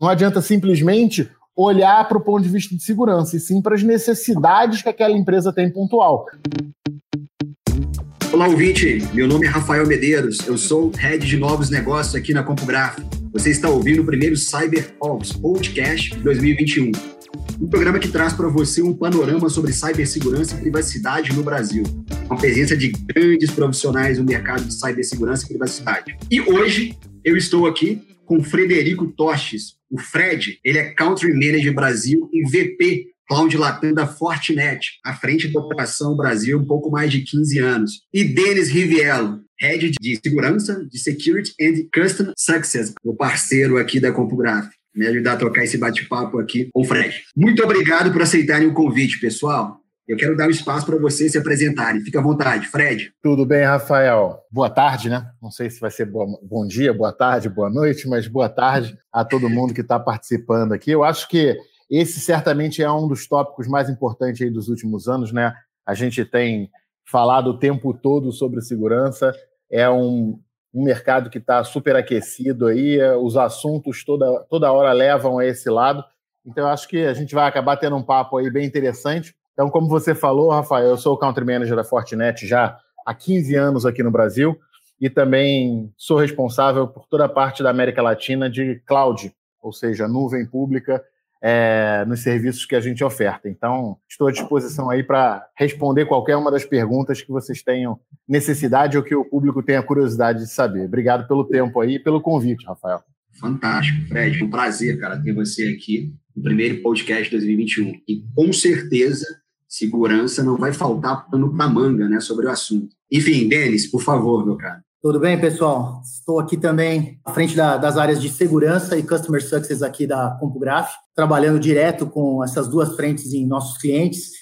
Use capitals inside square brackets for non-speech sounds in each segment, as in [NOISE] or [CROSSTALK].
Não adianta simplesmente olhar para o ponto de vista de segurança, e sim para as necessidades que aquela empresa tem pontual. Olá, ouvinte. Meu nome é Rafael Medeiros. Eu sou head de novos negócios aqui na CompuGraph. Você está ouvindo o primeiro Cyber Podcast 2021. Um programa que traz para você um panorama sobre cibersegurança e privacidade no Brasil, com a presença de grandes profissionais no mercado de cibersegurança e privacidade. E hoje eu estou aqui com Frederico Toches. O Fred, ele é Country Manager Brasil e VP Cloud Latam da Fortinet, à frente da Operação Brasil, um pouco mais de 15 anos. E Denis Riviello, Head de Segurança, de Security and Custom Success, o parceiro aqui da CompuGraph. Me ajudar a trocar esse bate-papo aqui com o Fred. Muito obrigado por aceitarem o convite, pessoal. Eu quero dar um espaço para vocês se apresentarem. Fique à vontade, Fred. Tudo bem, Rafael? Boa tarde, né? Não sei se vai ser bom dia, boa tarde, boa noite, mas boa tarde a todo mundo que está participando aqui. Eu acho que esse certamente é um dos tópicos mais importantes aí dos últimos anos, né? A gente tem falado o tempo todo sobre segurança, é um, um mercado que está super aquecido aí, os assuntos toda, toda hora levam a esse lado. Então, eu acho que a gente vai acabar tendo um papo aí bem interessante. Então, como você falou, Rafael, eu sou o Country Manager da Fortinet já há 15 anos aqui no Brasil e também sou responsável por toda a parte da América Latina de cloud, ou seja, nuvem pública é, nos serviços que a gente oferta. Então, estou à disposição aí para responder qualquer uma das perguntas que vocês tenham necessidade ou que o público tenha curiosidade de saber. Obrigado pelo tempo aí e pelo convite, Rafael. Fantástico, Fred. Um prazer, cara, ter você aqui no primeiro podcast de 2021. E com certeza, segurança não vai faltar pano para manga, né, sobre o assunto. Enfim, Denis, por favor, meu cara. Tudo bem, pessoal? Estou aqui também à frente da, das áreas de segurança e Customer Success aqui da CompuGraph, trabalhando direto com essas duas frentes em nossos clientes.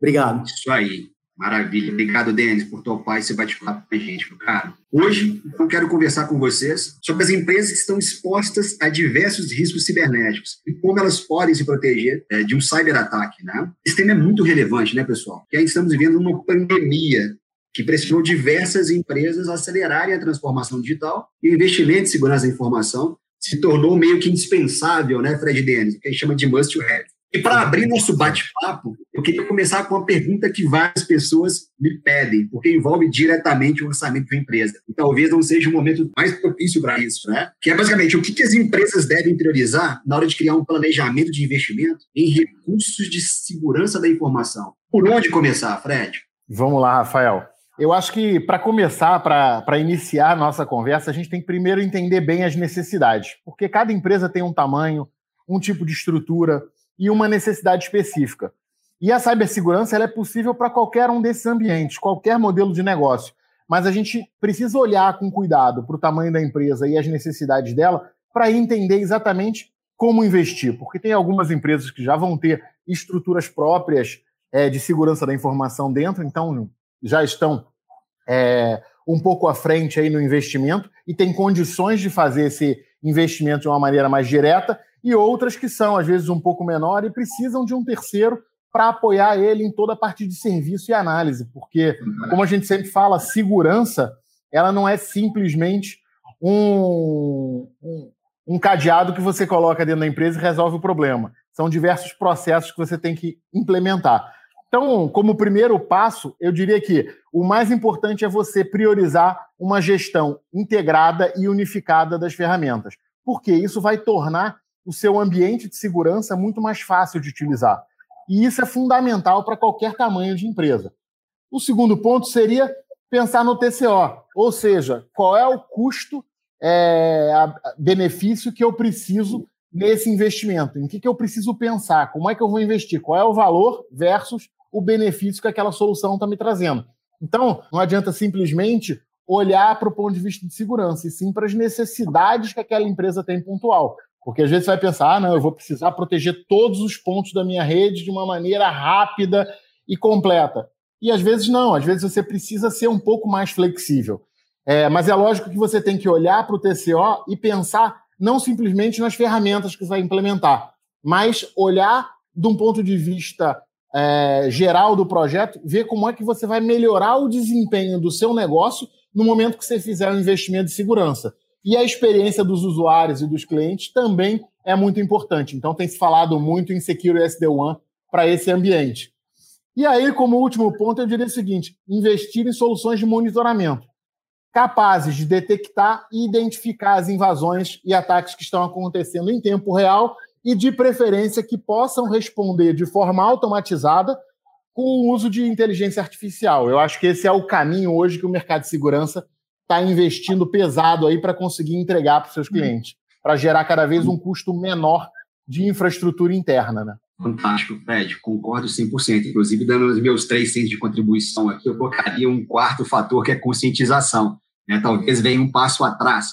Obrigado. Isso aí. Maravilha. Obrigado, Denis, por topar esse bate-papo com a gente, cara. Hoje, eu quero conversar com vocês sobre as empresas que estão expostas a diversos riscos cibernéticos e como elas podem se proteger é, de um cyberataque, né? Esse tema é muito relevante, né, pessoal? Porque ainda estamos vivendo uma pandemia que pressionou diversas empresas a acelerarem a transformação digital e o investimento em segurança da informação se tornou meio que indispensável, né, Fred Dennis, que a gente chama de must have. E para abrir nosso bate-papo, eu queria começar com uma pergunta que várias pessoas me pedem, porque envolve diretamente o orçamento da empresa. E talvez não seja o momento mais propício para isso, né? Que é basicamente o que, que as empresas devem priorizar na hora de criar um planejamento de investimento em recursos de segurança da informação. Por onde começar, Fred? Vamos lá, Rafael. Eu acho que, para começar, para iniciar a nossa conversa, a gente tem que primeiro entender bem as necessidades, porque cada empresa tem um tamanho, um tipo de estrutura e uma necessidade específica. E a cibersegurança ela é possível para qualquer um desses ambientes, qualquer modelo de negócio. Mas a gente precisa olhar com cuidado para o tamanho da empresa e as necessidades dela para entender exatamente como investir, porque tem algumas empresas que já vão ter estruturas próprias é, de segurança da informação dentro, então já estão é, um pouco à frente aí no investimento e têm condições de fazer esse investimento de uma maneira mais direta, e outras que são, às vezes, um pouco menor e precisam de um terceiro para apoiar ele em toda a parte de serviço e análise, porque, como a gente sempre fala, segurança ela não é simplesmente um, um, um cadeado que você coloca dentro da empresa e resolve o problema. São diversos processos que você tem que implementar. Então, como primeiro passo, eu diria que o mais importante é você priorizar uma gestão integrada e unificada das ferramentas, porque isso vai tornar o seu ambiente de segurança muito mais fácil de utilizar. E isso é fundamental para qualquer tamanho de empresa. O segundo ponto seria pensar no TCO, ou seja, qual é o custo, é, benefício que eu preciso nesse investimento, em que, que eu preciso pensar, como é que eu vou investir, qual é o valor versus o benefício que aquela solução está me trazendo. Então, não adianta simplesmente olhar para o ponto de vista de segurança, e sim para as necessidades que aquela empresa tem pontual. Porque às vezes você vai pensar, ah, não, eu vou precisar proteger todos os pontos da minha rede de uma maneira rápida e completa. E às vezes não, às vezes você precisa ser um pouco mais flexível. É, mas é lógico que você tem que olhar para o TCO e pensar não simplesmente nas ferramentas que você vai implementar, mas olhar de um ponto de vista é, geral do projeto, ver como é que você vai melhorar o desempenho do seu negócio no momento que você fizer um investimento de segurança. E a experiência dos usuários e dos clientes também é muito importante. Então, tem se falado muito em Secure SD-WAN para esse ambiente. E aí, como último ponto, eu diria o seguinte: investir em soluções de monitoramento capazes de detectar e identificar as invasões e ataques que estão acontecendo em tempo real e, de preferência, que possam responder de forma automatizada com o uso de inteligência artificial. Eu acho que esse é o caminho hoje que o mercado de segurança está investindo pesado aí para conseguir entregar para os seus clientes, para gerar cada vez um custo menor de infraestrutura interna, né? Fantástico, Fred, concordo 100%. Inclusive, dando os meus três centos de contribuição aqui, eu colocaria um quarto fator que é conscientização né? talvez venha um passo atrás.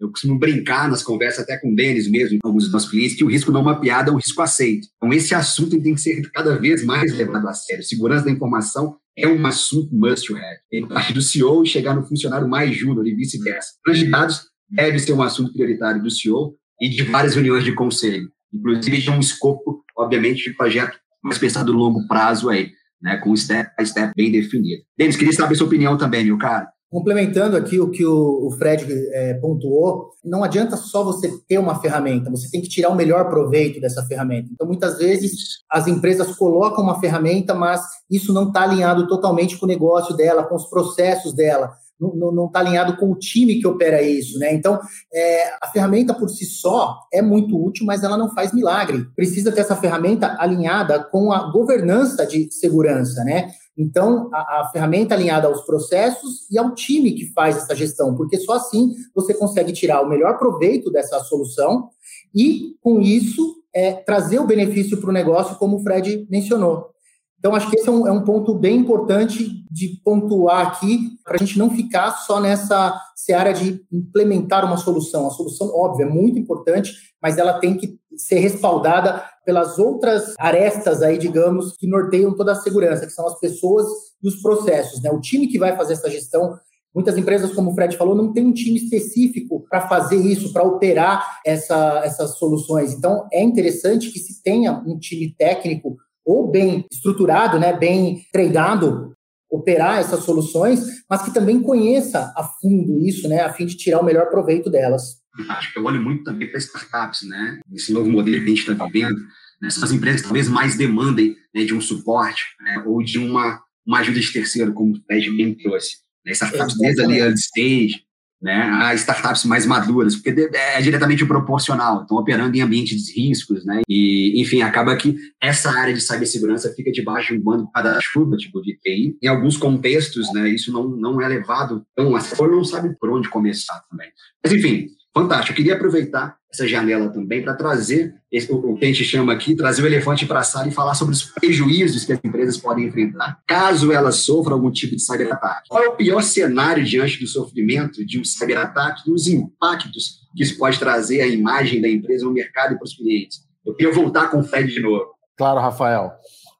Eu costumo brincar nas conversas até com o Denis mesmo, com alguns dos nossos clientes, que o risco não mapeado é um risco aceito. Então, esse assunto tem que ser cada vez mais levado a sério. Segurança da informação é um assunto must have. Tem parte do CEO e chegar no funcionário mais júnior e vice-versa. Os dados deve ser um assunto prioritário do CEO e de várias reuniões de conselho. Inclusive de um escopo, obviamente, de projeto mais pensado no longo prazo aí, né, com o step by step bem definido. Denis, queria saber sua opinião também, meu cara. Complementando aqui o que o, Fred é, pontuou, não adianta só você ter uma ferramenta, você tem que tirar o melhor proveito dessa ferramenta. Então, muitas vezes, as empresas colocam uma ferramenta, mas isso não está alinhado totalmente com o negócio dela, com os processos dela, não está alinhado com o time que opera isso, né? Então, é, a ferramenta por si só é muito útil, mas ela não faz milagre. Precisa ter essa ferramenta alinhada com a governança de segurança, né? Então, a, a, ferramenta alinhada aos processos e ao time que faz essa gestão, porque só assim você consegue tirar o melhor proveito dessa solução e, com isso, é, trazer o benefício para o negócio, como o Fred mencionou. Então, acho que esse é um, é um ponto bem importante de pontuar aqui, para a gente não ficar só nessa seara de implementar uma solução. A solução, óbvio, é muito importante, mas ela tem que ser respaldada pelas outras arestas aí, digamos, que norteiam toda a segurança, que são as pessoas e os processos. Né? O time que vai fazer essa gestão Muitas empresas, como o Fred falou, não tem um time específico para fazer isso, para operar essa, essas soluções. Então, é interessante que se tenha um time técnico ou bem estruturado, né, bem treinado, operar essas soluções, mas que também conheça a fundo isso, né, a fim de tirar o melhor proveito delas acho que eu olho muito também para startups, né? Esse novo modelo que a gente está vivendo, né? são as empresas que talvez mais demandem né, de um suporte né? ou de uma, uma ajuda de terceiro, como o Fred bem trouxe. Né? Startups desde ali early stage, né, a startups mais maduras, porque é diretamente proporcional, estão operando em ambientes de riscos, né, e, enfim, acaba que essa área de cibersegurança fica debaixo de um bando de chuva tipo de TI. Em alguns contextos, né, isso não, não é levado tão a sério, não sabe por onde começar também. Mas, enfim, fantástico. Eu queria aproveitar essa janela também para trazer esse, o que a gente chama aqui, trazer o elefante para a sala e falar sobre os prejuízos que as empresas podem enfrentar caso elas sofram algum tipo de cyberataque. Qual é o pior cenário diante do sofrimento de um cyberataque e os impactos que isso pode trazer à imagem da empresa no mercado e para os clientes? Eu queria voltar com o Fred de novo. Claro, Rafael.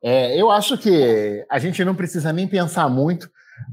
É, eu acho que a gente não precisa nem pensar muito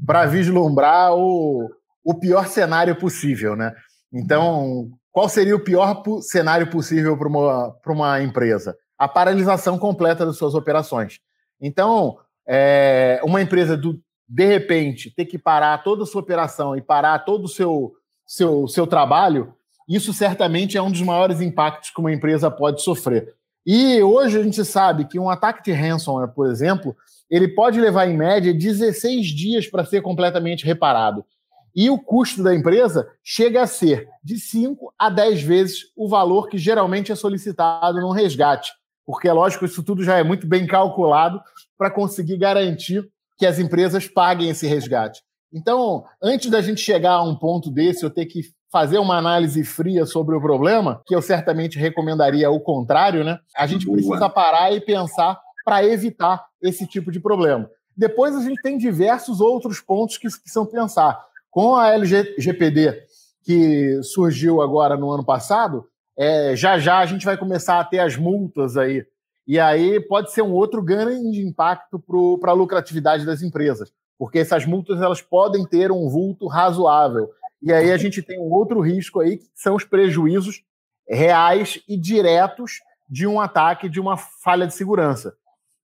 para vislumbrar o, o pior cenário possível, né? Então, qual seria o pior cenário possível para uma, uma empresa? A paralisação completa das suas operações. Então, é, uma empresa, do, de repente, ter que parar toda a sua operação e parar todo o seu, seu, seu trabalho, isso certamente é um dos maiores impactos que uma empresa pode sofrer. E hoje a gente sabe que um ataque de ransomware, por exemplo, ele pode levar em média 16 dias para ser completamente reparado. E o custo da empresa chega a ser de 5 a 10 vezes o valor que geralmente é solicitado no resgate. Porque, é lógico, isso tudo já é muito bem calculado para conseguir garantir que as empresas paguem esse resgate. Então, antes da gente chegar a um ponto desse, eu ter que fazer uma análise fria sobre o problema, que eu certamente recomendaria o contrário, né? A gente precisa parar e pensar para evitar esse tipo de problema. Depois a gente tem diversos outros pontos que, são pensar. Com a LGPD, que surgiu agora no ano passado, é, já já a gente vai começar a ter as multas aí. E aí pode ser um outro grande impacto para a lucratividade das empresas, porque essas multas elas podem ter um vulto razoável. E aí a gente tem um outro risco aí, que são os prejuízos reais e diretos de um ataque, de uma falha de segurança.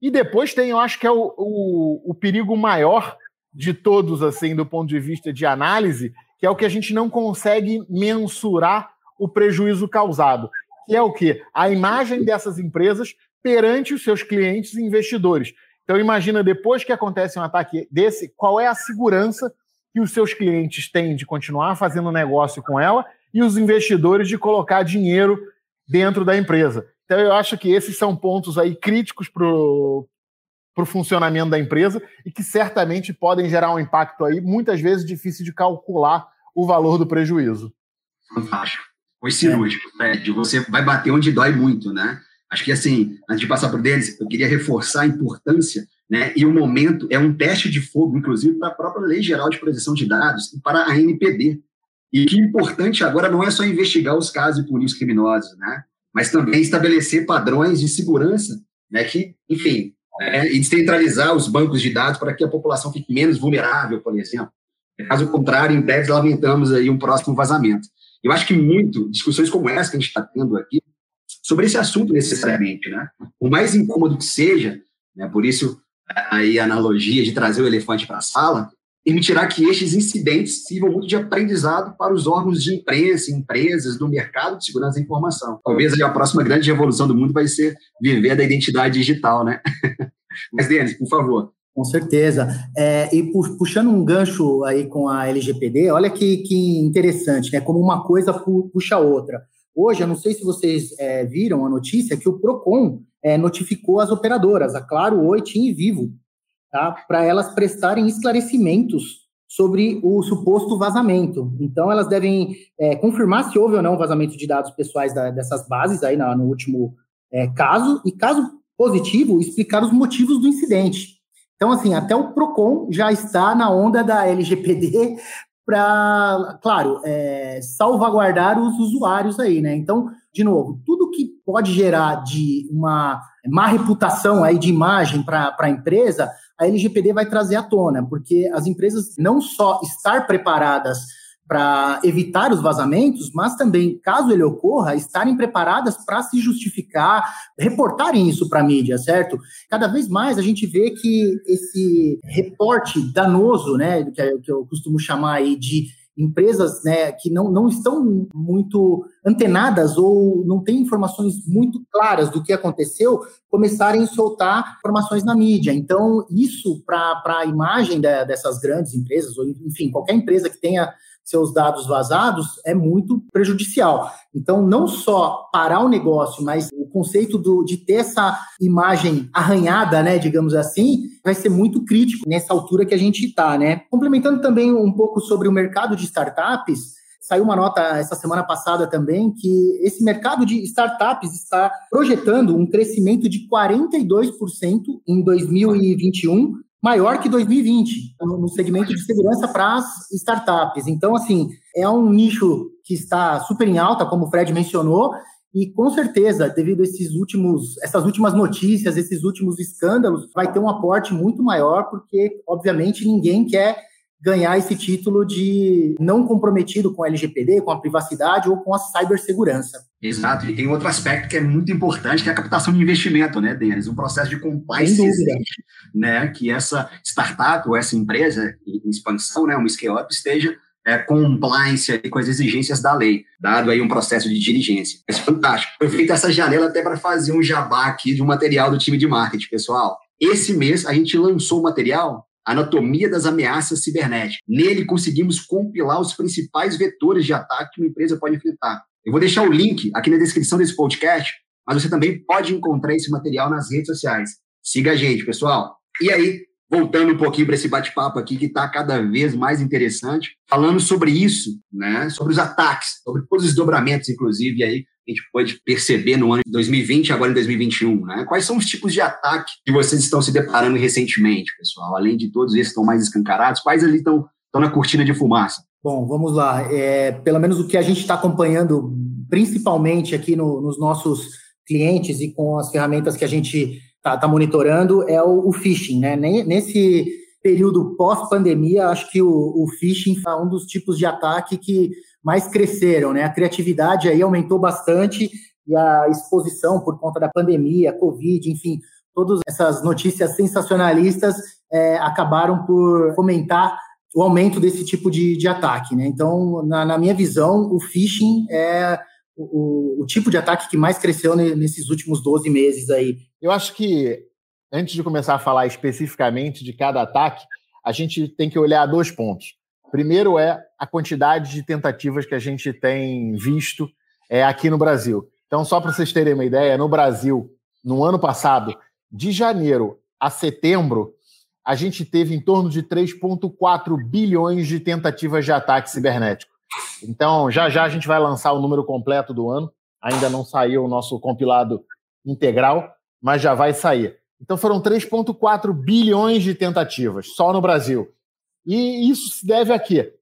E depois tem, eu acho que é o, o, o perigo maior, de todos, assim, do ponto de vista de análise, que é o que a gente não consegue mensurar o prejuízo causado, que é o quê? A imagem dessas empresas perante os seus clientes e investidores. Então, imagina, depois que acontece um ataque desse, qual é a segurança que os seus clientes têm de continuar fazendo negócio com ela e os investidores de colocar dinheiro dentro da empresa. Então, eu acho que esses são pontos aí críticos para o funcionamento da empresa e que certamente podem gerar um impacto aí, muitas vezes difícil de calcular o valor do prejuízo. Fantástico. Foi cirúrgico, Fred. Você vai bater onde dói muito, né? Acho que, assim, antes de passar por deles, eu queria reforçar a importância, né? E o momento é um teste de fogo, inclusive, para a própria Lei Geral de Proteção de Dados e para a NPD. E que importante agora não é só investigar os casos e punir os criminosos, né? Mas também estabelecer padrões de segurança, né? Que, enfim, é, e descentralizar os bancos de dados para que a população fique menos vulnerável, por exemplo. Caso contrário, em breve lamentamos aí um próximo vazamento. Eu acho que muito, discussões como essa que a gente está tendo aqui, sobre esse assunto necessariamente, né? O mais incômodo que seja, né? Por isso aí a analogia de trazer o elefante para a sala, permitirá que estes incidentes sirvam muito de aprendizado para os órgãos de imprensa, empresas, do mercado de segurança da informação. Talvez a próxima grande revolução do mundo vai ser viver da identidade digital, né? [LAUGHS] Mas, Denis, por favor. Com certeza. É, e puxando um gancho aí com a LGPD, olha que, que interessante, né? Como uma coisa puxa a outra. Hoje, eu não sei se vocês é, viram a notícia que o PROCON é, notificou as operadoras, a Claro, Oi, TIM e Vivo, tá? para elas prestarem esclarecimentos sobre o suposto vazamento. Então, elas devem é, confirmar se houve ou não vazamento de dados pessoais da, dessas bases aí no último é, caso, e caso positivo, explicar os motivos do incidente. Então, assim, até o PROCON já está na onda da LGPD para, claro, é, salvaguardar os usuários aí, né? Então, de novo, tudo que pode gerar de uma má reputação aí de imagem para a empresa, a LGPD vai trazer à tona, porque as empresas não só estar preparadas para evitar os vazamentos, mas também, caso ele ocorra, estarem preparadas para se justificar, reportarem isso para a mídia, certo? Cada vez mais a gente vê que esse reporte danoso, né, que eu costumo chamar aí de empresas né, que não, não estão muito antenadas ou não têm informações muito claras do que aconteceu, começarem a soltar informações na mídia. Então, isso para a imagem da, dessas grandes empresas, ou enfim, qualquer empresa que tenha seus dados vazados é muito prejudicial. Então, não só parar o negócio, mas o conceito do, de ter essa imagem arranhada, né, digamos assim, vai ser muito crítico nessa altura que a gente está, né? Complementando também um pouco sobre o mercado de startups, saiu uma nota essa semana passada também que esse mercado de startups está projetando um crescimento de 42% em 2021 maior que 2020 no segmento de segurança para as startups. Então, assim, é um nicho que está super em alta, como o Fred mencionou, e com certeza, devido a esses últimos, essas últimas notícias, esses últimos escândalos, vai ter um aporte muito maior, porque, obviamente, ninguém quer ganhar esse título de não comprometido com a LGPD, com a privacidade ou com a cibersegurança. Exato, e tem outro aspecto que é muito importante, que é a captação de investimento, né, Denis? Um processo de compliance existe, né, que essa startup ou essa empresa em expansão, né, uma scale-up, esteja é, compliance com as exigências da lei, dado aí um processo de diligência. É fantástico. Foi feita essa janela até para fazer um jabá aqui de um material do time de marketing, pessoal. Esse mês a gente lançou o material Anatomia das Ameaças Cibernéticas. Nele conseguimos compilar os principais vetores de ataque que uma empresa pode enfrentar. Eu vou deixar o link aqui na descrição desse podcast, mas você também pode encontrar esse material nas redes sociais. Siga a gente, pessoal. E aí, voltando um pouquinho para esse bate-papo aqui, que está cada vez mais interessante, falando sobre isso, né? sobre os ataques, sobre todos os desdobramentos, inclusive, aí, a gente pode perceber no ano de 2020 e agora em 2021? Né? Quais são os tipos de ataque que vocês estão se deparando recentemente, pessoal? Além de todos esses que estão mais escancarados, quais ali estão, estão na cortina de fumaça? Bom, vamos lá. É, pelo menos o que a gente está acompanhando, principalmente aqui no, nos nossos clientes e com as ferramentas que a gente está tá monitorando, é o, o phishing. Né? Nesse período pós-pandemia, acho que o, o phishing é um dos tipos de ataque que mais cresceram, né? A criatividade aí aumentou bastante e a exposição por conta da pandemia, Covid, enfim, todas essas notícias sensacionalistas é, acabaram por fomentar o aumento desse tipo de, de ataque, né? Então, na, na minha visão, o phishing é o, o, tipo de ataque que mais cresceu nesses últimos 12 meses aí? Eu acho que, antes de começar a falar especificamente de cada ataque, a gente tem que olhar dois pontos. Primeiro é a quantidade de tentativas que a gente tem visto é, aqui no Brasil. Então, só para vocês terem uma ideia, no Brasil, no ano passado, de janeiro a setembro, a gente teve em torno de 3,4 bilhões de tentativas de ataque cibernético. Então, já já a gente vai lançar o número completo do ano. Ainda não saiu o nosso compilado integral, mas já vai sair. Então, foram 3,4 bilhões de tentativas só no Brasil. E isso se deve a quê?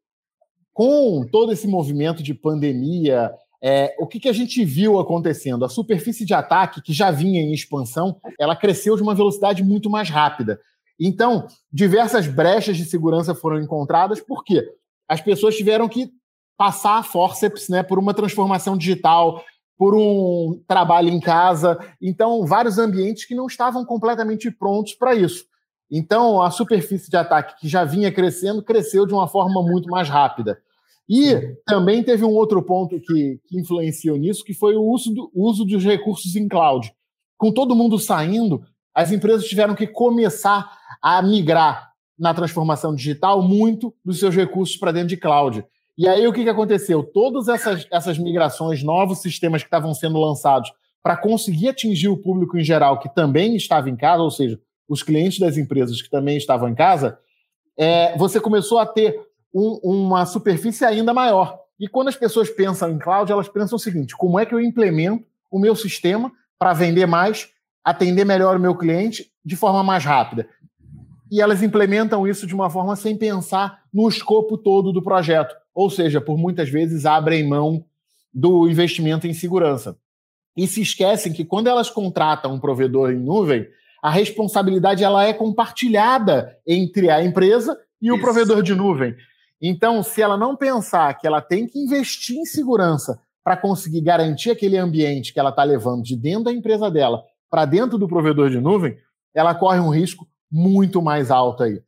Com todo esse movimento de pandemia, é, o que, que a gente viu acontecendo? A superfície de ataque, que já vinha em expansão, ela cresceu de uma velocidade muito mais rápida. Então, diversas brechas de segurança foram encontradas, por quê? As pessoas tiveram que passar a forceps né, por uma transformação digital, por um trabalho em casa. Então, vários ambientes que não estavam completamente prontos para isso. Então, a superfície de ataque que já vinha crescendo, cresceu de uma forma muito mais rápida. E também teve um outro ponto que, que influenciou nisso, que foi o uso, do, uso dos recursos em cloud. Com todo mundo saindo, as empresas tiveram que começar a migrar na transformação digital muito dos seus recursos para dentro de cloud. E aí o que, que aconteceu? Todas essas, essas migrações, novos sistemas que estavam sendo lançados para conseguir atingir o público em geral que também estava em casa, ou seja, os clientes das empresas que também estavam em casa, é, você começou a ter um, uma superfície ainda maior. E quando as pessoas pensam em cloud, elas pensam o seguinte: como é que eu implemento o meu sistema para vender mais, atender melhor o meu cliente de forma mais rápida? E elas implementam isso de uma forma sem pensar no escopo todo do projeto ou seja, por muitas vezes abrem mão do investimento em segurança. E se esquecem que quando elas contratam um provedor em nuvem, a responsabilidade ela é compartilhada entre a empresa e o Isso. provedor de nuvem. Então, se ela não pensar que ela tem que investir em segurança para conseguir garantir aquele ambiente que ela está levando de dentro da empresa dela para dentro do provedor de nuvem, ela corre um risco muito mais alto aí.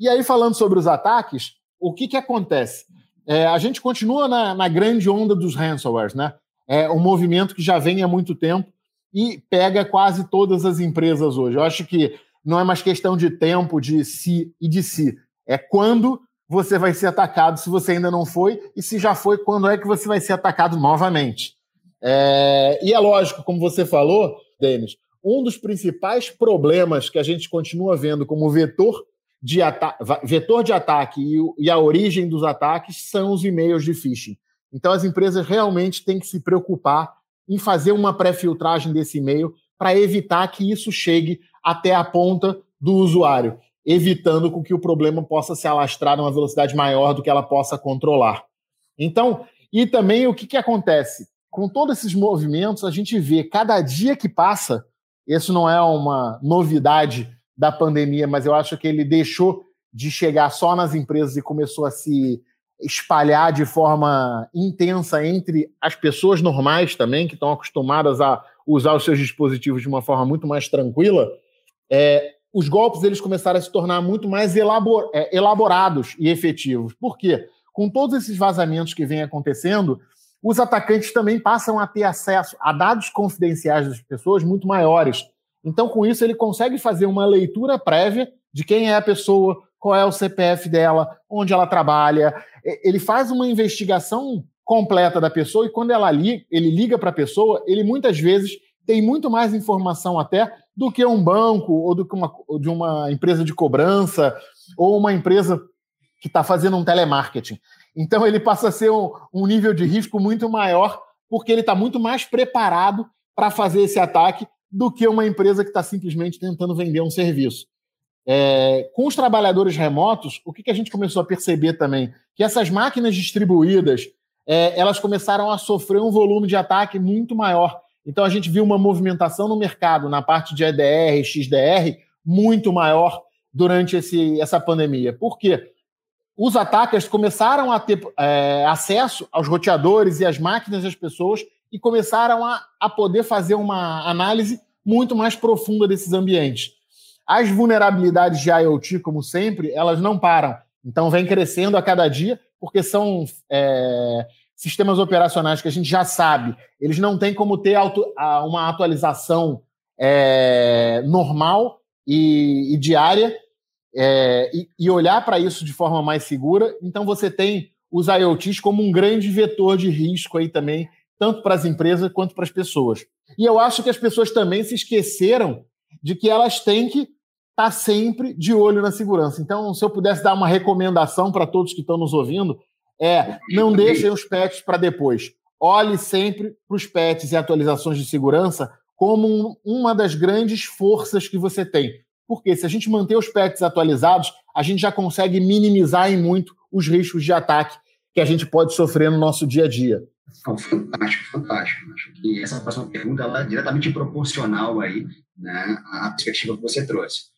E aí, falando sobre os ataques, o que, que acontece? É, a gente continua na, na, grande onda dos ransomwares, né? É um movimento que já vem há muito tempo e pega quase todas as empresas hoje. Eu acho que não é mais questão de tempo, de si e de si. É quando você vai ser atacado, se você ainda não foi, e se já foi, quando é que você vai ser atacado novamente. É, e é lógico, como você falou, Denis, um dos principais problemas que a gente continua vendo como vetor de vetor de ataque e, e a origem dos ataques são os e-mails de phishing. Então, as empresas realmente têm que se preocupar em fazer uma pré-filtragem desse e-mail para evitar que isso chegue até a ponta do usuário, evitando com que o problema possa se alastrar numa velocidade maior do que ela possa controlar. Então, e também o que, que acontece? Com todos esses movimentos, a gente vê cada dia que passa, isso não é uma novidade da pandemia, mas eu acho que ele deixou de chegar só nas empresas e começou a se espalhar de forma intensa entre as pessoas normais também, que estão acostumadas a usar os seus dispositivos de uma forma muito mais tranquila, é, os golpes eles começaram a se tornar muito mais elabor, é, elaborados e efetivos. Por quê? Com todos esses vazamentos que vêm acontecendo, os atacantes também passam a ter acesso a dados confidenciais das pessoas muito maiores. Então, com isso, ele consegue fazer uma leitura prévia de quem é a pessoa, qual é o CPF dela, onde ela trabalha. Ele faz uma investigação completa da pessoa e quando ela li, ele liga para a pessoa, ele muitas vezes tem muito mais informação até do que um banco ou do que uma, de uma empresa de cobrança ou uma empresa que está fazendo um telemarketing. Então ele passa a ser um, um nível de risco muito maior porque ele está muito mais preparado para fazer esse ataque do que uma empresa que está simplesmente tentando vender um serviço. É, com os trabalhadores remotos, o que, que, a gente começou a perceber também? Que essas máquinas distribuídas, é, elas começaram a sofrer um volume de ataque muito maior. Então a gente viu uma movimentação no mercado, na parte de EDR, XDR, muito maior durante esse, essa pandemia. Por quê? Os ataques começaram a ter é, acesso aos roteadores e às máquinas das pessoas e começaram a, a poder fazer uma análise muito mais profunda desses ambientes. As vulnerabilidades de IoT, como sempre, elas não param. Então, vem crescendo a cada dia, porque são é, sistemas operacionais que a gente já sabe, eles não têm como ter auto, uma atualização é, normal e, e diária é, e, e olhar para isso de forma mais segura. Então você tem os IoTs como um grande vetor de risco aí também, tanto para as empresas quanto para as pessoas. E eu acho que as pessoas também se esqueceram de que elas têm que estar tá sempre de olho na segurança. Então, se eu pudesse dar uma recomendação para todos que estão nos ouvindo, é não deixem os patches para depois. Olhe sempre para os patches e atualizações de segurança como um, uma das grandes forças que você tem. Porque se a gente manter os patches atualizados, a gente já consegue minimizar em muito os riscos de ataque que a gente pode sofrer no nosso dia a dia. Fantástico, fantástico. Acho que essa próxima pergunta ela é diretamente proporcional aí, né, à perspectiva que você trouxe.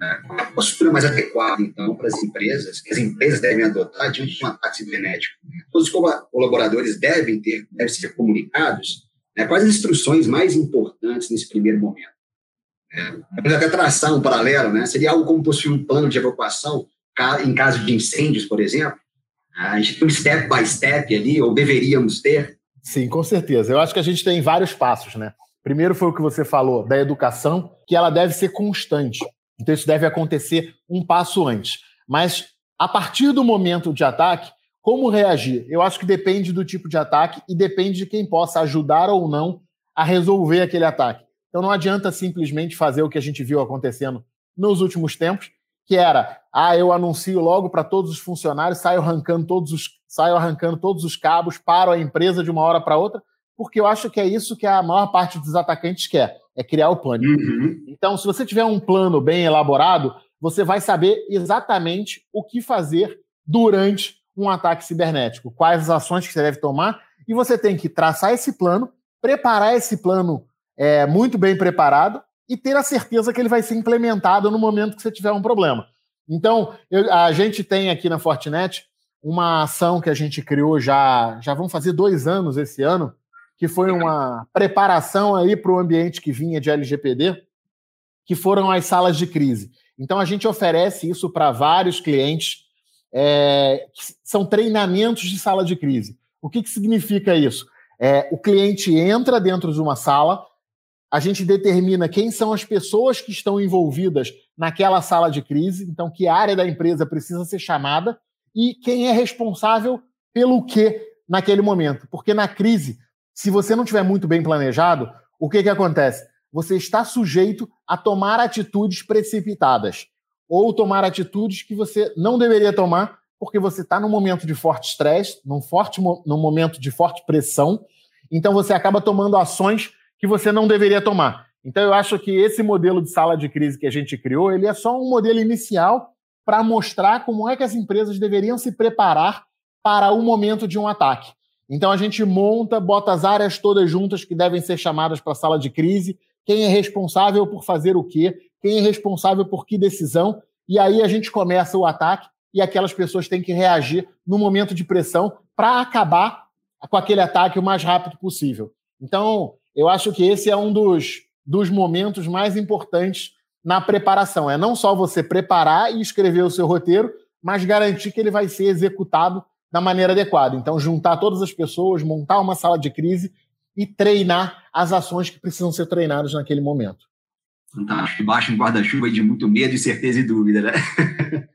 É, qual a postura mais adequada, então, para as empresas, que as empresas devem adotar diante de um ataque cibernético? Todos os colaboradores devem ter, devem ser comunicados. Né, quais as instruções mais importantes nesse primeiro momento? É, até traçar um paralelo, né? Seria algo como possuir um plano de evacuação em caso de incêndios, por exemplo? A gente tem um step by step ali, ou deveríamos ter? Sim, com certeza. Eu acho que a gente tem vários passos, né? Primeiro foi o que você falou da educação, que ela deve ser constante. Então isso deve acontecer um passo antes. Mas a partir do momento de ataque, como reagir? Eu acho que depende do tipo de ataque e depende de quem possa ajudar ou não a resolver aquele ataque. Então não adianta simplesmente fazer o que a gente viu acontecendo nos últimos tempos, que era, ah, eu anuncio logo para todos os funcionários, saio arrancando todos os, saio arrancando todos os cabos, paro a empresa de uma hora para outra, porque eu acho que é isso que a maior parte dos atacantes quer, é criar o pânico. Uhum. Então, se você tiver um plano bem elaborado, você vai saber exatamente o que fazer durante um ataque cibernético, quais as ações que você deve tomar, e você tem que traçar esse plano, preparar esse plano é, muito bem preparado e ter a certeza que ele vai ser implementado no momento que você tiver um problema. Então, eu, a gente tem aqui na Fortinet uma ação que a gente criou já, já vão fazer dois anos esse ano, que foi uma preparação aí para o ambiente que vinha de LGPD, que foram as salas de crise. Então, a gente oferece isso para vários clientes, é, são treinamentos de sala de crise. O que, que significa isso? É, o cliente entra dentro de uma sala, a gente determina quem são as pessoas que estão envolvidas naquela sala de crise, então que área da empresa precisa ser chamada e quem é responsável pelo que naquele momento. Porque na crise, se você não tiver muito bem planejado, o que, que acontece? Você está sujeito a tomar atitudes precipitadas ou tomar atitudes que você não deveria tomar porque você está num momento de forte estresse, num, forte, num momento de forte pressão, então você acaba tomando ações que você não deveria tomar. Então eu acho que esse modelo de sala de crise que a gente criou, ele é só um modelo inicial para mostrar como é que as empresas deveriam se preparar para o momento de um ataque. Então a gente monta, bota as áreas todas juntas que devem ser chamadas para a sala de crise, quem é responsável por fazer o quê, quem é responsável por que decisão, e aí a gente começa o ataque e aquelas pessoas têm que reagir no momento de pressão para acabar com aquele ataque o mais rápido possível. Então, eu acho que esse é um dos, dos momentos mais importantes na preparação. É não só você preparar e escrever o seu roteiro, mas garantir que ele vai ser executado da maneira adequada. Então, juntar todas as pessoas, montar uma sala de crise e treinar as ações que precisam ser treinadas naquele momento. Fantástico. Baixa um guarda-chuva de muito medo, certeza e dúvida, né? [LAUGHS]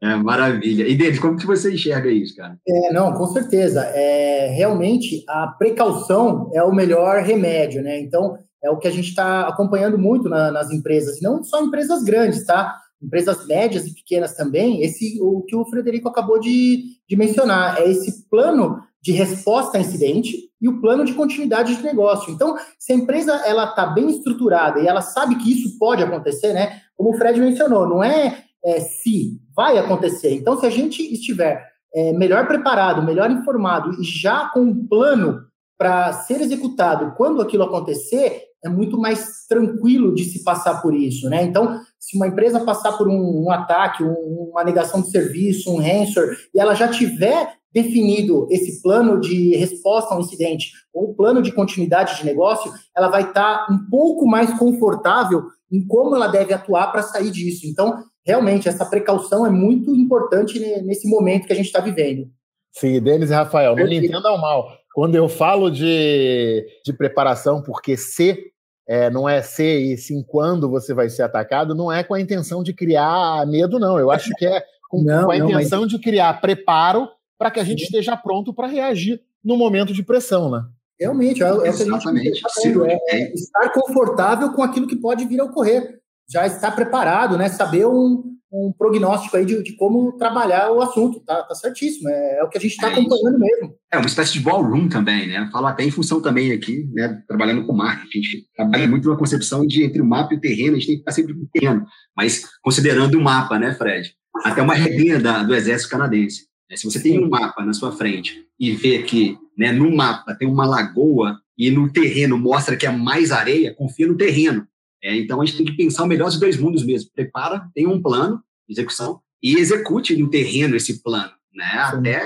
É, maravilha. E Denis, como que você enxerga isso, cara? É, não, com certeza. É, realmente, a precaução é o melhor remédio, né? Então, é o que a gente está acompanhando muito na, nas empresas, não só empresas grandes, tá? Empresas médias e pequenas também. Esse, o que o Frederico acabou de, de mencionar, é esse plano de resposta a incidente e o plano de continuidade de negócio. Então, se a empresa ela está bem estruturada e ela sabe que isso pode acontecer, né? Como o Fred mencionou, não é é, se vai acontecer. Então, se a gente estiver é, melhor preparado, melhor informado e já com um plano para ser executado quando aquilo acontecer, é muito mais tranquilo de se passar por isso, né? Então, se uma empresa passar por um, um ataque, um, uma negação de serviço, um ransomware, e ela já tiver definido esse plano de resposta ao incidente ou plano de continuidade de negócio, ela vai estar tá um pouco mais confortável em como ela deve atuar para sair disso. Então, realmente, essa precaução é muito importante nesse momento que a gente está vivendo. Sim, Denis e Rafael, não me entendam mal. Quando eu falo de, de preparação, porque se é, não é se e sim quando você vai ser atacado, não é com a intenção de criar medo, não. Eu acho que é com, não, com a intenção mas... de criar preparo para que a gente esteja pronto para reagir no momento de pressão, né? Realmente, é, é a gente é, é estar confortável com aquilo que pode vir a ocorrer. Já estar preparado, né? Saber um, um prognóstico aí de, de, como trabalhar o assunto, tá, tá certíssimo. É, é o que a gente está é acompanhando isso. mesmo. É uma espécie de ballroom também, né? Falo até em função também aqui, né? Trabalhando com marketing. A gente trabalha muito na concepção de entre o mapa e o terreno, a gente tem que estar sempre no terreno, mas considerando o mapa, né, Fred? Até uma regrinha da, do exército canadense. Né? Se você tem um mapa na sua frente e vê que né, no mapa tem uma lagoa e no terreno mostra que é mais areia, confia no terreno. É, então a gente tem que pensar o melhor dos dois mundos mesmo. Prepara, tem um plano, execução, e execute no terreno esse plano, né? Até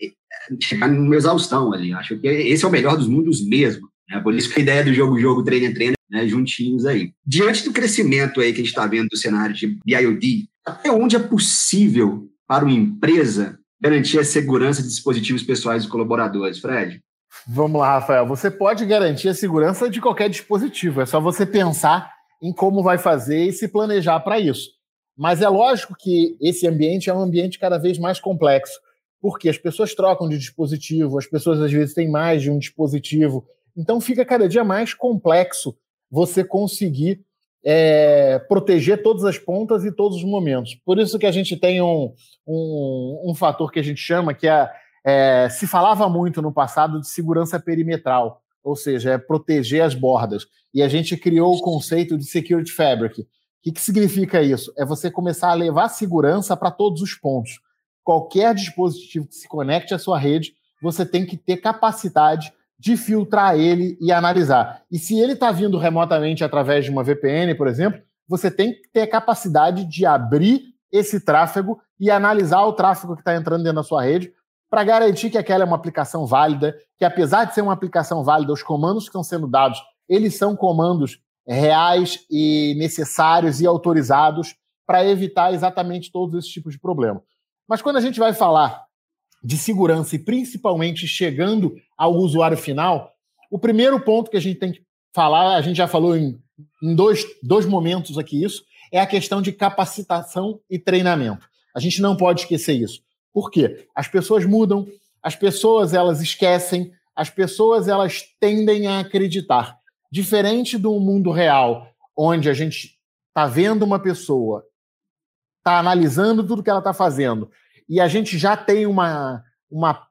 é, chegar numa exaustão ali. Acho que esse é o melhor dos mundos mesmo. Né? Por isso que a ideia do jogo-jogo, treino-treino, né? juntinhos aí. Diante do crescimento aí que a gente está vendo do cenário de BIOD, até onde é possível para uma empresa garantir a segurança de dispositivos pessoais dos colaboradores, Fred? Vamos lá, Rafael. Você pode garantir a segurança de qualquer dispositivo. É só você pensar em como vai fazer e se planejar para isso. Mas é lógico que esse ambiente é um ambiente cada vez mais complexo, porque as pessoas trocam de dispositivo, as pessoas às vezes têm mais de um dispositivo. Então fica cada dia mais complexo você conseguir é, proteger todas as pontas e todos os momentos. Por isso que a gente tem um, um, um fator que a gente chama que é, é, se falava muito no passado de segurança perimetral, ou seja, é proteger as bordas. E a gente criou o conceito de Security Fabric. O que, que significa isso? É você começar a levar segurança para todos os pontos. Qualquer dispositivo que se conecte à sua rede, você tem que ter capacidade de filtrar ele e analisar. E se ele está vindo remotamente através de uma VPN, por exemplo, você tem que ter capacidade de abrir esse tráfego e analisar o tráfego que está entrando dentro da sua rede para garantir que aquela é uma aplicação válida, que apesar de ser uma aplicação válida, os comandos que estão sendo dados, eles são comandos reais e necessários e autorizados para evitar exatamente todos esses tipos de problema. Mas quando a gente vai falar de segurança e principalmente chegando ao usuário final, o primeiro ponto que a gente tem que falar, a gente já falou em, em dois, dois momentos aqui isso, é a questão de capacitação e treinamento. A gente não pode esquecer isso. Por quê? As pessoas mudam, as pessoas elas esquecem, as pessoas elas tendem a acreditar. Diferente do mundo real, onde a gente está vendo uma pessoa, está analisando tudo que ela está fazendo, e a gente já tem uma, uma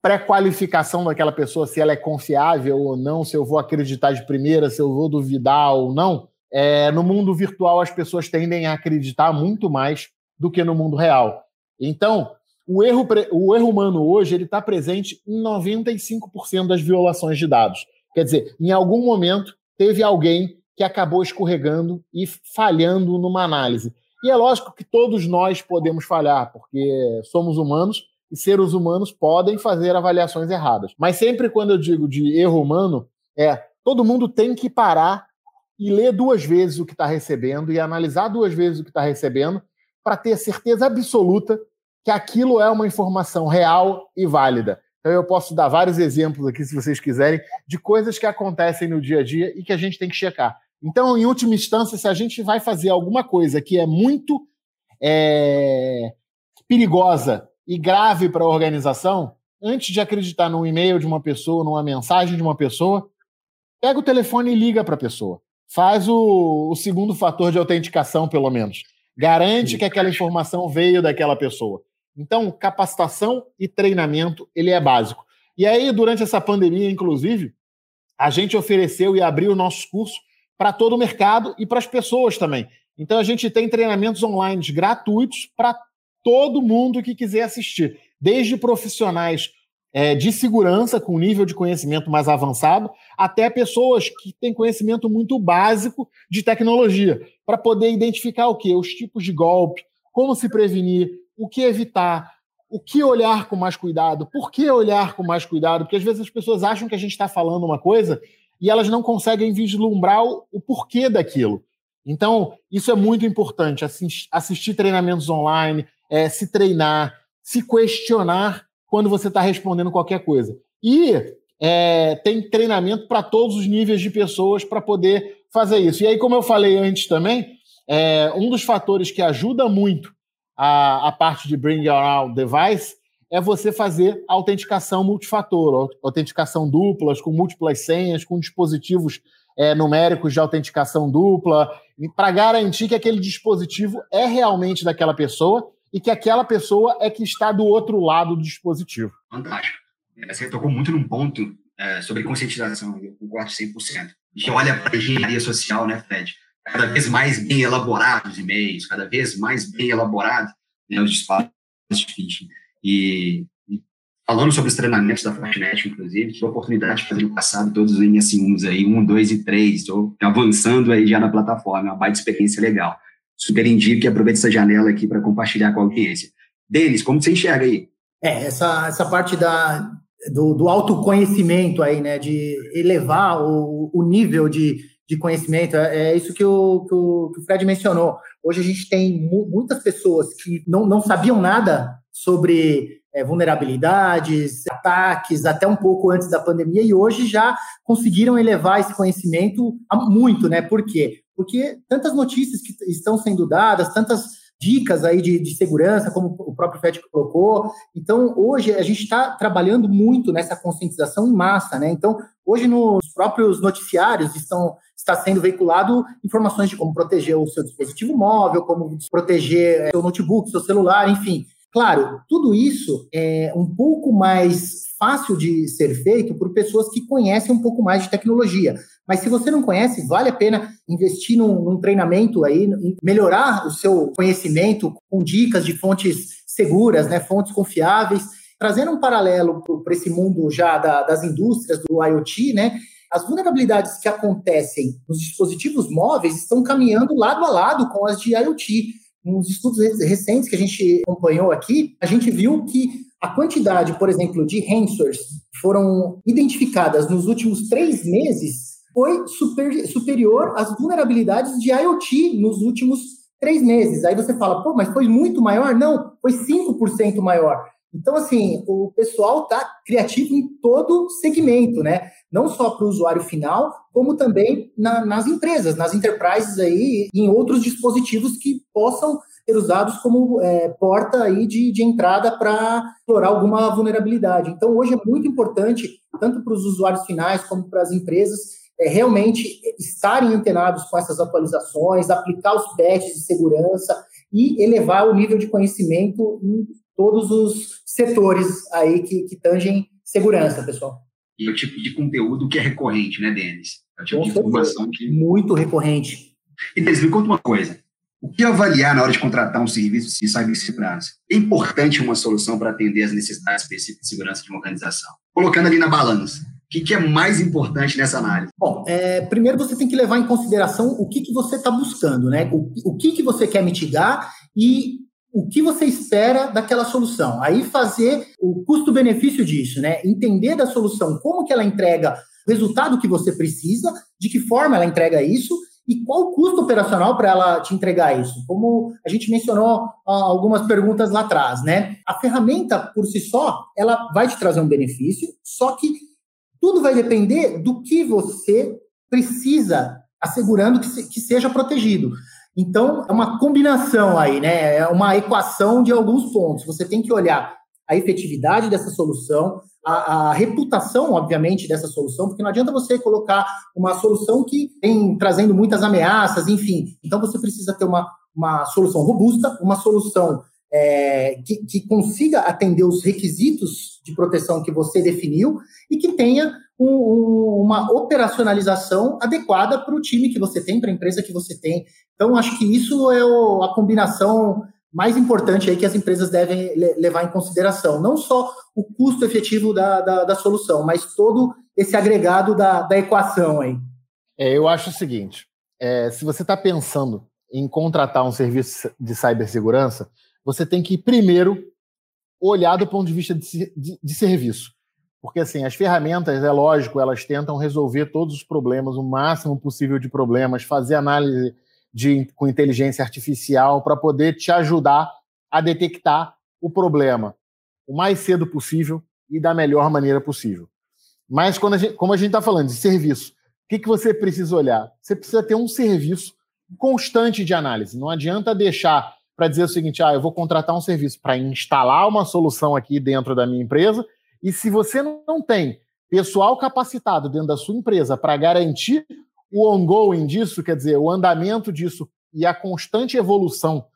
pré-qualificação daquela pessoa, se ela é confiável ou não, se eu vou acreditar de primeira, se eu vou duvidar ou não. É, no mundo virtual, as pessoas tendem a acreditar muito mais do que no mundo real. Então, o erro, o erro humano hoje ele está presente em 95% das violações de dados. Quer dizer, em algum momento teve alguém que acabou escorregando e falhando numa análise. E é lógico que todos nós podemos falhar, porque somos humanos e seres humanos podem fazer avaliações erradas. Mas sempre quando eu digo de erro humano, é todo mundo tem que parar e ler duas vezes o que está recebendo e analisar duas vezes o que está recebendo para ter certeza absoluta que aquilo é uma informação real e válida. Então eu posso dar vários exemplos aqui, se vocês quiserem, de coisas que acontecem no dia a dia e que a gente tem que checar. Então, em última instância, se a gente vai fazer alguma coisa que é muito é, perigosa e grave para a organização, antes de acreditar num e-mail de uma pessoa, numa mensagem de uma pessoa, pega o telefone e liga para a pessoa. Faz o, o segundo fator de autenticação, pelo menos. Garante que aquela informação veio daquela pessoa. Então, capacitação e treinamento, ele é básico. E aí, durante essa pandemia, inclusive, a gente ofereceu e abriu nossos cursos para todo o mercado e para as pessoas também. Então a gente tem treinamentos online gratuitos para todo mundo que quiser assistir, desde profissionais é, de segurança com nível de conhecimento mais avançado, até pessoas que têm conhecimento muito básico de tecnologia, para poder identificar o que? Os tipos de golpe, como se prevenir, o que evitar, o que olhar com mais cuidado, por que olhar com mais cuidado, porque às vezes as pessoas acham que a gente está falando uma coisa e elas não conseguem vislumbrar o, porquê daquilo. Então, isso é muito importante, assistir treinamentos online, é, se treinar, se questionar quando você está respondendo qualquer coisa. E é, tem treinamento para todos os níveis de pessoas para poder fazer isso. E aí, como eu falei antes também, é, um dos fatores que ajuda muito a, a parte de Bring Your Own Device é você fazer autenticação multifator, autenticação duplas, com múltiplas senhas, com dispositivos é, numéricos de autenticação dupla, para garantir que aquele dispositivo é realmente daquela pessoa e que aquela pessoa é que está do outro lado do dispositivo. Fantástico. Você tocou muito num ponto é, sobre conscientização, eu concordo 100%. A gente olha para a engenharia social, né, Fred? Cada vez mais bem elaborados os e-mails, cada vez mais bem elaborados né, os espaços de phishing. E, e, falando sobre os treinamentos da Fortinet, inclusive, tive a oportunidade de fazer no passado todos os MS1s aí, 1, 2 e 3, estou avançando aí já na plataforma, uma baita experiência legal. Super indico e aproveite essa janela aqui para compartilhar com a audiência. Denis, como você enxerga aí? É, essa, essa parte da, do, do autoconhecimento aí, né, de elevar o, o nível de, de conhecimento, é, é isso que o, que o, que o Fred mencionou. Hoje a gente tem mu muitas pessoas que não, não sabiam nada sobre é, vulnerabilidades, ataques, até um pouco antes da pandemia, e hoje já conseguiram elevar esse conhecimento muito, né? Por quê? Porque tantas notícias que estão sendo dadas, tantas dicas aí de, de segurança, como o próprio FED colocou. Então, hoje a gente está trabalhando muito nessa conscientização em massa, né? Então, hoje nos próprios noticiários estão está sendo veiculado informações de como proteger o seu dispositivo móvel, como proteger é, seu notebook, seu celular, enfim. Claro, tudo isso é um pouco mais fácil de ser feito por pessoas que conhecem um pouco mais de tecnologia. Mas se você não conhece, vale a pena investir num, num treinamento aí, melhorar o seu conhecimento com dicas de fontes seguras, né, fontes confiáveis, trazendo um paralelo para esse mundo já da, das indústrias do IoT, né? As vulnerabilidades que acontecem nos dispositivos móveis estão caminhando lado a lado com as de IoT. Nos estudos recentes que a gente acompanhou aqui, a gente viu que a quantidade, por exemplo, de ransomwares foram identificadas nos últimos três meses foi super, superior às vulnerabilidades de IoT nos últimos três meses. Aí você fala, pô, mas foi muito maior? Não, foi 5% maior. Então, assim, o pessoal está criativo em todo segmento, né? Não só para o usuário final, como também na, nas empresas, nas enterprises aí, em outros dispositivos que possam ser usados como é, porta aí de, de entrada para explorar alguma vulnerabilidade. Então, hoje é muito importante, tanto para os usuários finais como para as empresas, é, realmente estarem antenados com essas atualizações, aplicar os patches de segurança e elevar o nível de conhecimento em todos os setores aí que, que tangem segurança, pessoal. E o tipo de conteúdo que é recorrente, né, Denis? É o tipo com de informação que... Muito recorrente. E, Denis, me conta uma coisa. O que avaliar na hora de contratar um serviço de cibersegurança? É importante uma solução para atender às necessidades específicas de segurança de uma organização. Colocando ali na balança, o que, que é mais importante nessa análise? Bom, é, primeiro você tem que levar em consideração o que, que você está buscando, né? O, o que, que você quer mitigar e o que você espera daquela solução. Aí fazer o custo-benefício disso, né? Entender da solução, como que ela entrega o resultado que você precisa, de que forma ela entrega isso e qual o custo operacional para ela te entregar isso? Como a gente mencionou algumas perguntas lá atrás, né? A ferramenta por si só, ela vai te trazer um benefício, só que tudo vai depender do que você precisa, assegurando que, se, que seja protegido. Então, é uma combinação aí, né? É uma equação de alguns pontos. Você tem que olhar a efetividade dessa solução, a, a, reputação, obviamente, dessa solução, porque não adianta você colocar uma solução que vem trazendo muitas ameaças, enfim. Então, você precisa ter uma, uma solução robusta, uma solução é, que, que, consiga atender os requisitos de proteção que você definiu e que tenha um, um, uma operacionalização adequada para o time que você tem, para a empresa que você tem. Então, acho que isso é o, a combinação mais importante aí que as empresas devem levar em consideração. Não só o custo efetivo da, da, da solução, mas todo esse agregado da, da equação aí. É, eu acho o seguinte: é, se você está pensando em contratar um serviço de cibersegurança, você tem que primeiro olhar do ponto de vista de, de, de serviço. Porque assim, as ferramentas, é lógico, elas tentam resolver todos os problemas, o máximo possível de problemas, fazer análise de, com inteligência artificial para poder te ajudar a detectar o problema. o mais cedo possível e da melhor maneira possível. Mas, quando a gente, como a gente está falando de serviço, o que, que você precisa olhar? Você precisa ter um serviço constante de análise. Não adianta deixar para dizer o seguinte: ah, eu vou contratar um serviço para instalar uma solução aqui dentro da minha empresa, e se você não tem pessoal capacitado dentro da sua empresa para garantir o ongoing disso, quer dizer, o andamento disso e a constante evolução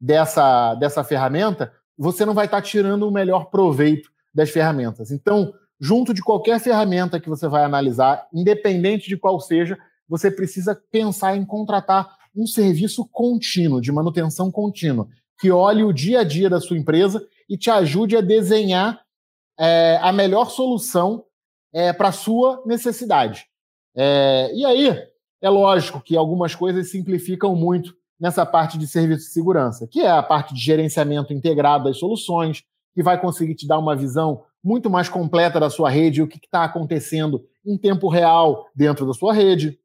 dessa, dessa ferramenta, você não vai estar tá tirando o melhor proveito das ferramentas. Então, junto de qualquer ferramenta que você vai analisar, independente de qual seja, você precisa pensar em contratar um serviço contínuo, de manutenção contínua, que olhe o dia a dia da sua empresa e te ajude a desenhar é, a melhor solução é, para a sua necessidade. É, e aí, é lógico que algumas coisas simplificam muito nessa parte de serviço de segurança, que é a parte de gerenciamento integrado das soluções, que vai conseguir te dar uma visão muito mais completa da sua rede, o que está acontecendo em tempo real dentro da sua rede,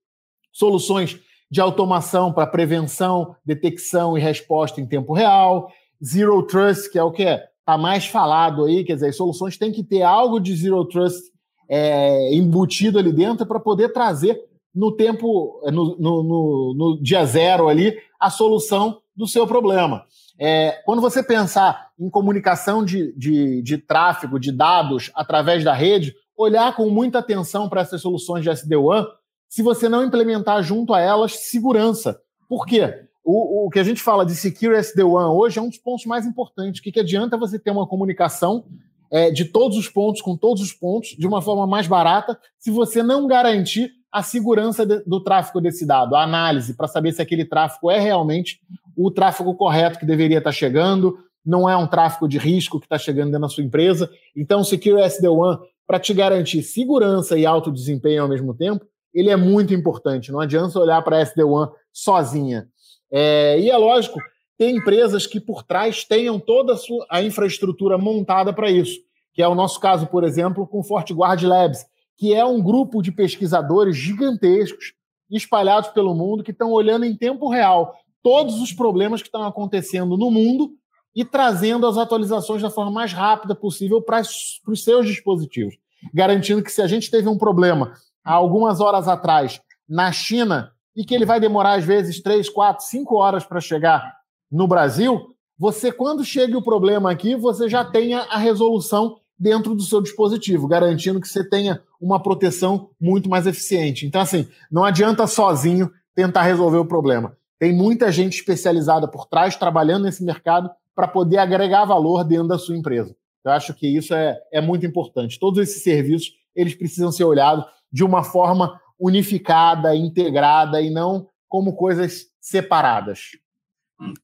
soluções de automação para prevenção, detecção e resposta em tempo real, zero trust, que é o que está mais falado aí, quer dizer, as soluções têm que ter algo de zero trust é, embutido ali dentro para poder trazer no tempo, no, no, no, no dia zero ali, a solução do seu problema. É, quando você pensar em comunicação de, de, de tráfego, de dados através da rede, olhar com muita atenção para essas soluções de SD-WAN, se você não implementar junto a elas segurança. Por quê? O, o que a gente fala de Secure SD-WAN hoje é um dos pontos mais importantes. O que, que adianta você ter uma comunicação é, de todos os pontos, com todos os pontos, de uma forma mais barata, se você não garantir a segurança de, do tráfego desse dado, a análise, para saber se aquele tráfego é realmente o tráfego correto que deveria estar chegando, não é um tráfego de risco que está chegando dentro da sua empresa. Então, Secure SD-WAN, para te garantir segurança e alto desempenho ao mesmo tempo, ele é muito importante. Não adianta olhar para a SD-WAN sozinha. É, e é lógico, tem empresas que por trás tenham toda a, sua, a infraestrutura montada para isso, que é o nosso caso, por exemplo, com o FortGuard Labs, que é um grupo de pesquisadores gigantescos espalhados pelo mundo que estão olhando em tempo real todos os problemas que estão acontecendo no mundo e trazendo as atualizações da forma mais rápida possível para os seus dispositivos, garantindo que se a gente teve um problema há algumas horas atrás na China e que ele vai demorar às vezes três, quatro, cinco horas para chegar no Brasil, você quando chega o problema aqui, você já tenha a resolução dentro do seu dispositivo, garantindo que você tenha uma proteção muito mais eficiente. Então, assim, não adianta sozinho tentar resolver o problema. Tem muita gente especializada por trás trabalhando nesse mercado para poder agregar valor dentro da sua empresa. Eu acho que isso é, é muito importante. Todos esses serviços eles precisam ser olhados de uma forma unificada, integrada e não como coisas separadas.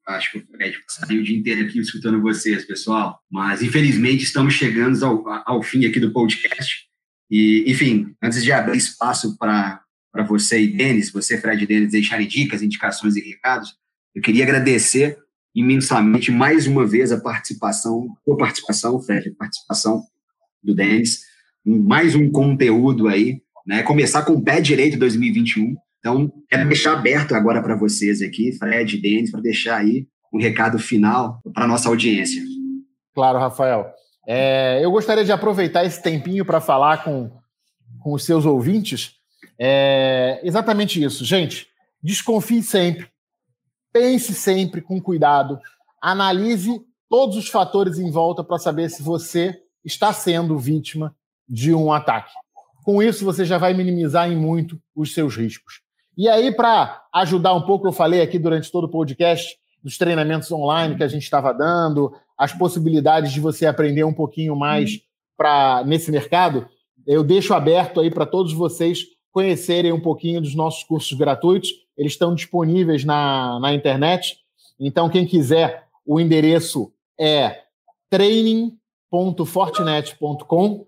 Acho que o Fred passei o dia inteiro aqui escutando vocês, pessoal. Mas, infelizmente, estamos chegando ao, ao fim aqui do podcast. E, enfim, antes de abrir espaço para você e Denis, você, Fred e Denis, deixarem dicas, indicações e recados, eu queria agradecer imensamente mais uma vez a participação, a participação, Fred, a participação do Denis, mais um conteúdo aí, né? Começar com o pé direito 2021. Então, quero deixar aberto agora para vocês aqui, Fred e Denis, para deixar aí um recado final para a nossa audiência. Claro, Rafael. É, eu gostaria de aproveitar esse tempinho para falar com, com os seus ouvintes é exatamente isso. Gente, desconfie sempre, pense sempre com cuidado, analise todos os fatores em volta para saber se você está sendo vítima de um ataque. Com isso, você já vai minimizar em muito os seus riscos. E aí, para ajudar um pouco, eu falei aqui durante todo o podcast dos treinamentos online que a gente estava dando, as possibilidades de você aprender um pouquinho mais para nesse mercado. Eu deixo aberto aí para todos vocês conhecerem um pouquinho dos nossos cursos gratuitos. Eles estão disponíveis na, na internet. Então, quem quiser, o endereço é training.fortinet.com.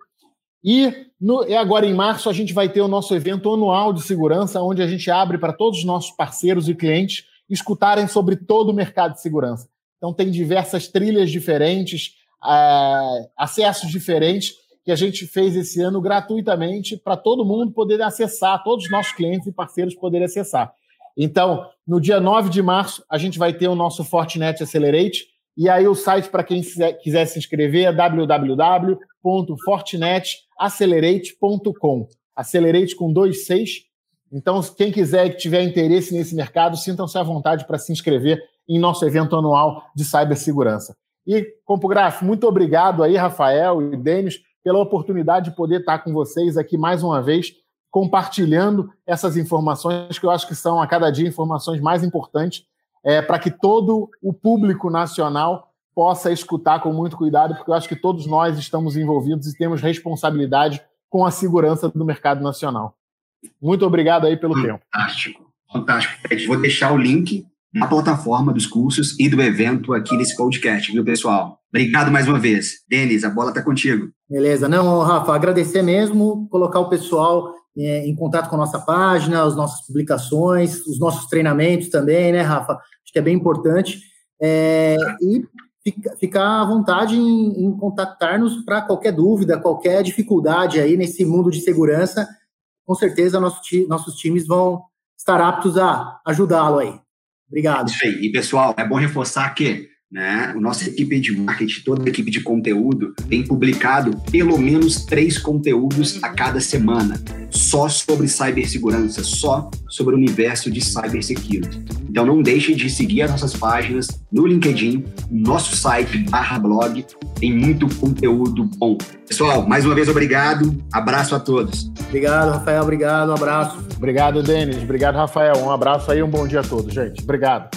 E, no, e agora em março a gente vai ter o nosso evento anual de segurança, onde a gente abre para todos os nossos parceiros e clientes escutarem sobre todo o mercado de segurança. Então tem diversas trilhas diferentes, é, acessos diferentes que a gente fez esse ano gratuitamente para todo mundo poder acessar, todos os nossos clientes e parceiros poderem acessar. Então, no dia 9 de março, a gente vai ter o nosso Fortinet Accelerate, E aí o site para quem quiser se inscrever é www.fortinetaccelerate.com. Accelerate com dois seis. Então, quem quiser que tiver interesse nesse mercado, sintam-se à vontade para se inscrever em nosso evento anual de cibersegurança. E, CompuGraf, muito obrigado aí, Rafael e Denis, pela oportunidade de poder estar com vocês aqui mais uma vez, compartilhando essas informações que eu acho que são, a cada dia, informações mais importantes é, para que todo o público nacional possa escutar com muito cuidado, porque eu acho que todos nós estamos envolvidos e temos responsabilidade com a segurança do mercado nacional. Muito obrigado aí pelo fantástico, tempo. Fantástico, fantástico. Vou deixar o link na plataforma dos cursos e do evento aqui nesse podcast, viu, pessoal? Obrigado mais uma vez. Denis, a bola está contigo. Beleza. Não, Rafa, agradecer mesmo, colocar o pessoal é, em contato com a nossa página, as nossas publicações, os nossos treinamentos também, né, Rafa? Acho que é bem importante. É, e fica, ficar à vontade em, em contactar-nos para qualquer dúvida, qualquer dificuldade aí nesse mundo de segurança. Com certeza, nosso, nossos times vão estar aptos a ajudá-lo aí. Obrigado. Isso aí. E, pessoal, é bom reforçar que né? A nossa equipe de marketing, toda a equipe de conteúdo, tem publicado pelo menos três conteúdos a cada semana, só sobre cibersegurança, só sobre o universo de cybersecurity. Então não deixem de seguir as nossas páginas no LinkedIn, nosso site barra blog, tem muito conteúdo bom. Pessoal, mais uma vez obrigado, abraço a todos. Obrigado, Rafael, obrigado, um abraço. Obrigado, Denis, obrigado, Rafael, um abraço aí, um bom dia a todos, gente. Obrigado.